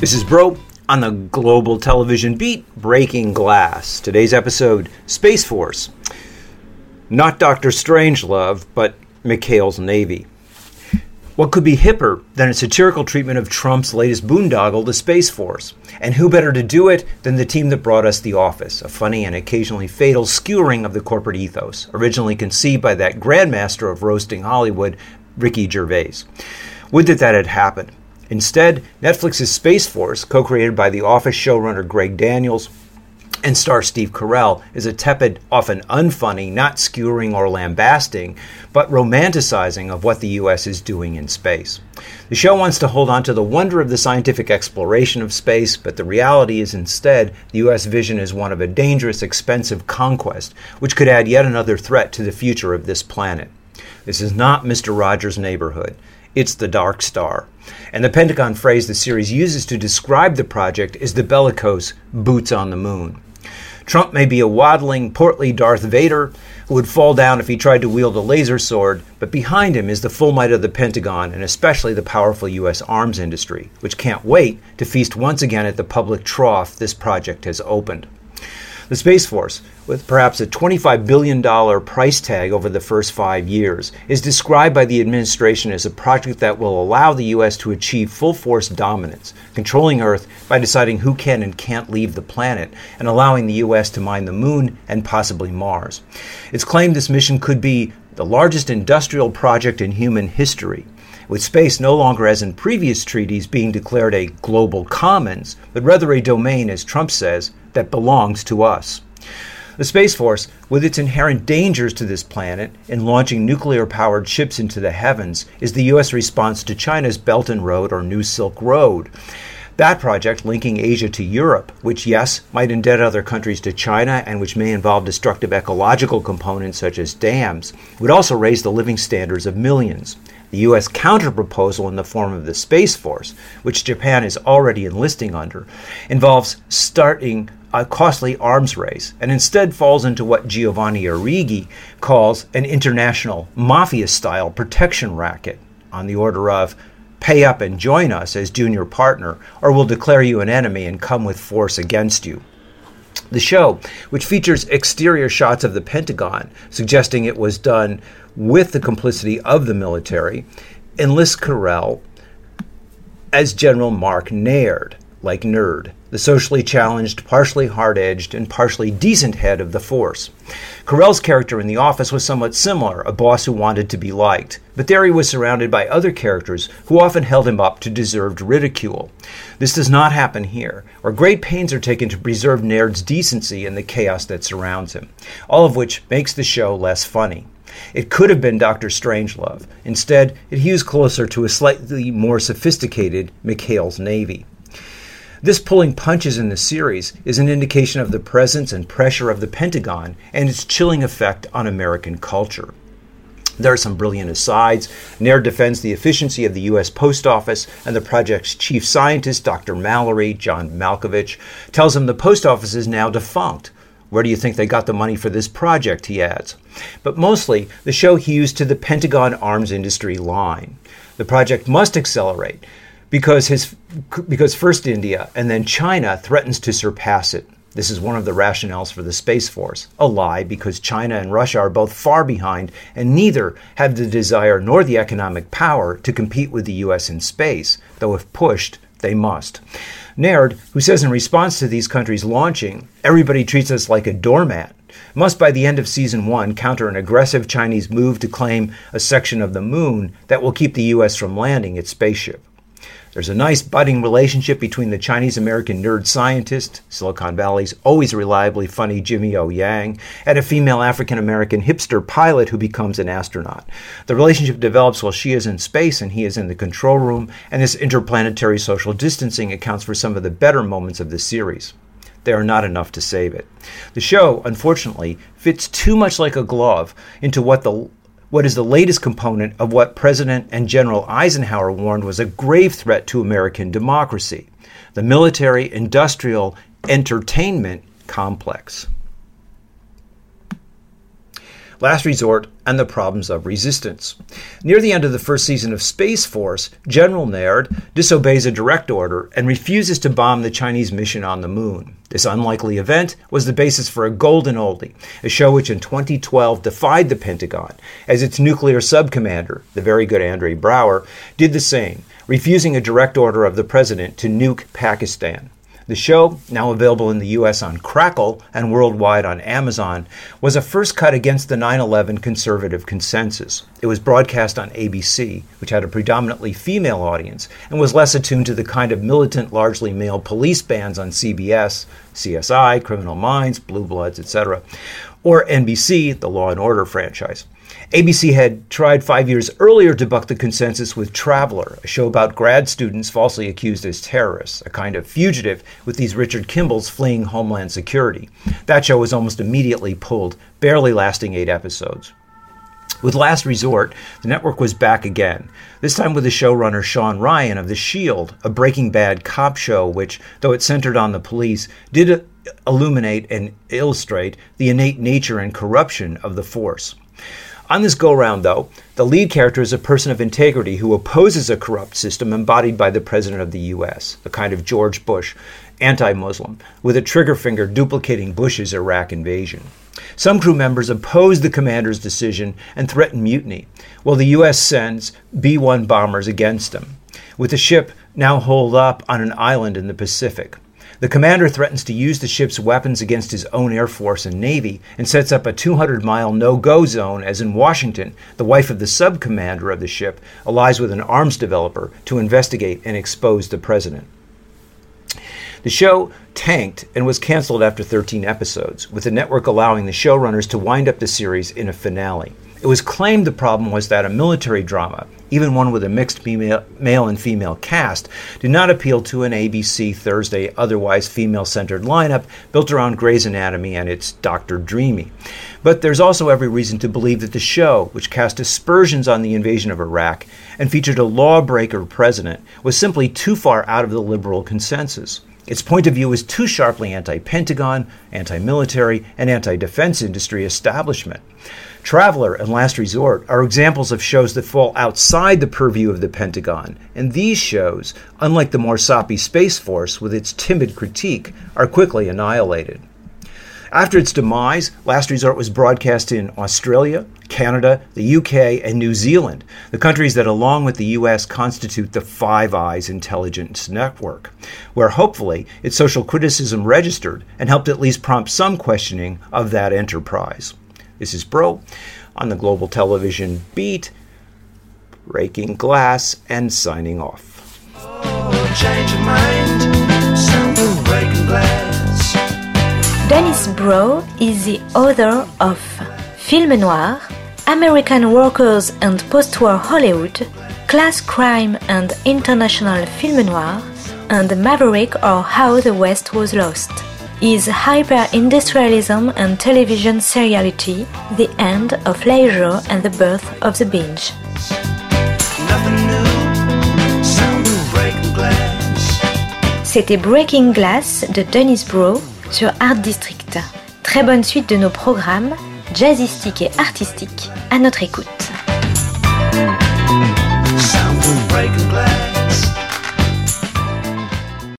This is Broe on the Global Television Beat Breaking Glass. Today's episode Space Force. Not Dr. Strangelove, but McHale's Navy. What could be hipper than a satirical treatment of Trump's latest boondoggle, the Space Force? And who better to do it than the team that brought us The Office, a funny and occasionally fatal skewering of the corporate ethos, originally conceived by that grandmaster of roasting Hollywood, Ricky Gervais. Would that that had happened. Instead, Netflix's Space Force, co created by The Office showrunner Greg Daniels and star Steve Carell, is a tepid, often unfunny, not skewering or lambasting, but romanticizing of what the U.S. is doing in space. The show wants to hold on to the wonder of the scientific exploration of space, but the reality is instead the U.S. vision is one of a dangerous, expensive conquest, which could add yet another threat to the future of this planet. This is not Mr. Rogers' neighborhood. It's the Dark Star. And the Pentagon phrase the series uses to describe the project is the bellicose boots on the moon. Trump may be a waddling, portly Darth Vader who would fall down if he tried to wield a laser sword, but behind him is the full might of the Pentagon and especially the powerful U.S. arms industry, which can't wait to feast once again at the public trough this project has opened. The Space Force, with perhaps a $25 billion price tag over the first five years, is described by the administration as a project that will allow the U.S. to achieve full force dominance, controlling Earth by deciding who can and can't leave the planet, and allowing the U.S. to mine the moon and possibly Mars. It's claimed this mission could be the largest industrial project in human history with space no longer, as in previous treaties, being declared a global commons, but rather a domain, as Trump says, that belongs to us. The Space Force, with its inherent dangers to this planet in launching nuclear powered ships into the heavens, is the U.S. response to China's Belt and Road or New Silk Road. That project, linking Asia to Europe, which, yes, might indebt other countries to China and which may involve destructive ecological components such as dams, would also raise the living standards of millions. The U.S. counterproposal in the form of the Space Force, which Japan is already enlisting under, involves starting a costly arms race and instead falls into what Giovanni Arrighi calls an international mafia style protection racket on the order of pay up and join us as junior partner, or we'll declare you an enemy and come with force against you. The show, which features exterior shots of the Pentagon, suggesting it was done with the complicity of the military, enlists Carell as General Mark Naird, like Nerd, the socially challenged, partially hard edged, and partially decent head of the force. Carell's character in The Office was somewhat similar, a boss who wanted to be liked, but there he was surrounded by other characters who often held him up to deserved ridicule. This does not happen here, where great pains are taken to preserve Nerd's decency in the chaos that surrounds him, all of which makes the show less funny. It could have been Dr. Strangelove. Instead, it hews closer to a slightly more sophisticated McHale's Navy. This pulling punches in the series is an indication of the presence and pressure of the Pentagon and its chilling effect on American culture. There are some brilliant asides. Naird defends the efficiency of the U.S. Post Office, and the project's chief scientist, Dr. Mallory, John Malkovich, tells him the post office is now defunct. Where do you think they got the money for this project? He adds. But mostly, the show hews to the Pentagon arms industry line. The project must accelerate because his because first India and then China threatens to surpass it. This is one of the rationales for the Space Force. A lie because China and Russia are both far behind and neither have the desire nor the economic power to compete with the US in space, though if pushed, they must. Naird, who says in response to these countries launching, everybody treats us like a doormat, must by the end of season one counter an aggressive Chinese move to claim a section of the moon that will keep the US from landing its spaceship. There's a nice budding relationship between the Chinese American nerd scientist, Silicon Valley's always reliably funny Jimmy O. Yang, and a female African American hipster pilot who becomes an astronaut. The relationship develops while she is in space and he is in the control room, and this interplanetary social distancing accounts for some of the better moments of the series they are not enough to save it. The show, unfortunately, fits too much like a glove into what the what is the latest component of what President and General Eisenhower warned was a grave threat to American democracy the military industrial entertainment complex. Last Resort, and the Problems of Resistance. Near the end of the first season of Space Force, General Naird disobeys a direct order and refuses to bomb the Chinese mission on the moon. This unlikely event was the basis for a golden oldie, a show which in 2012 defied the Pentagon, as its nuclear subcommander, the very good Andre Braugher, did the same, refusing a direct order of the president to nuke Pakistan. The show, now available in the US on Crackle and worldwide on Amazon, was a first cut against the 9 11 conservative consensus. It was broadcast on ABC, which had a predominantly female audience, and was less attuned to the kind of militant, largely male police bands on CBS, CSI, Criminal Minds, Blue Bloods, etc., or NBC, the Law and Order franchise. ABC had tried five years earlier to buck the consensus with Traveler, a show about grad students falsely accused as terrorists, a kind of fugitive with these Richard Kimbles fleeing Homeland Security. That show was almost immediately pulled, barely lasting eight episodes. With Last Resort, the network was back again, this time with the showrunner Shawn Ryan of The Shield, a Breaking Bad cop show which, though it centered on the police, did illuminate and illustrate the innate nature and corruption of the force. On this go round, though, the lead character is a person of integrity who opposes a corrupt system embodied by the President of the U.S., a kind of George Bush, anti Muslim, with a trigger finger duplicating Bush's Iraq invasion. Some crew members oppose the commander's decision and threaten mutiny, while the U.S. sends B 1 bombers against them, with the ship now holed up on an island in the Pacific. The commander threatens to use the ship's weapons against his own Air Force and Navy and sets up a 200 mile no go zone, as in Washington, the wife of the sub commander of the ship allies with an arms developer to investigate and expose the president. The show tanked and was canceled after 13 episodes, with the network allowing the showrunners to wind up the series in a finale. It was claimed the problem was that a military drama, even one with a mixed male and female cast, did not appeal to an ABC Thursday otherwise female centered lineup built around Grey's Anatomy and its Dr. Dreamy. But there's also every reason to believe that the show, which cast aspersions on the invasion of Iraq and featured a lawbreaker president, was simply too far out of the liberal consensus. Its point of view is too sharply anti Pentagon, anti military, and anti defense industry establishment. Traveler and Last Resort are examples of shows that fall outside the purview of the Pentagon, and these shows, unlike the more soppy Space Force with its timid critique, are quickly annihilated. After its demise, Last Resort was broadcast in Australia, Canada, the UK, and New Zealand, the countries that, along with the US, constitute the Five Eyes intelligence network, where hopefully its social criticism registered and helped at least prompt some questioning of that enterprise. This is Broe on the Global Television Beat, breaking glass and signing off. Oh, Dennis Broe is the author of Film Noir, American Workers and Postwar Hollywood, Class Crime and International Film Noir, and Maverick or How the West Was Lost is hyper-industrialism and television seriality, the end of leisure and the birth of the binge. C'était Breaking Glass de Dennis Broe sur Art District. Très bonne suite de nos programmes, jazzistiques et artistiques, à notre écoute.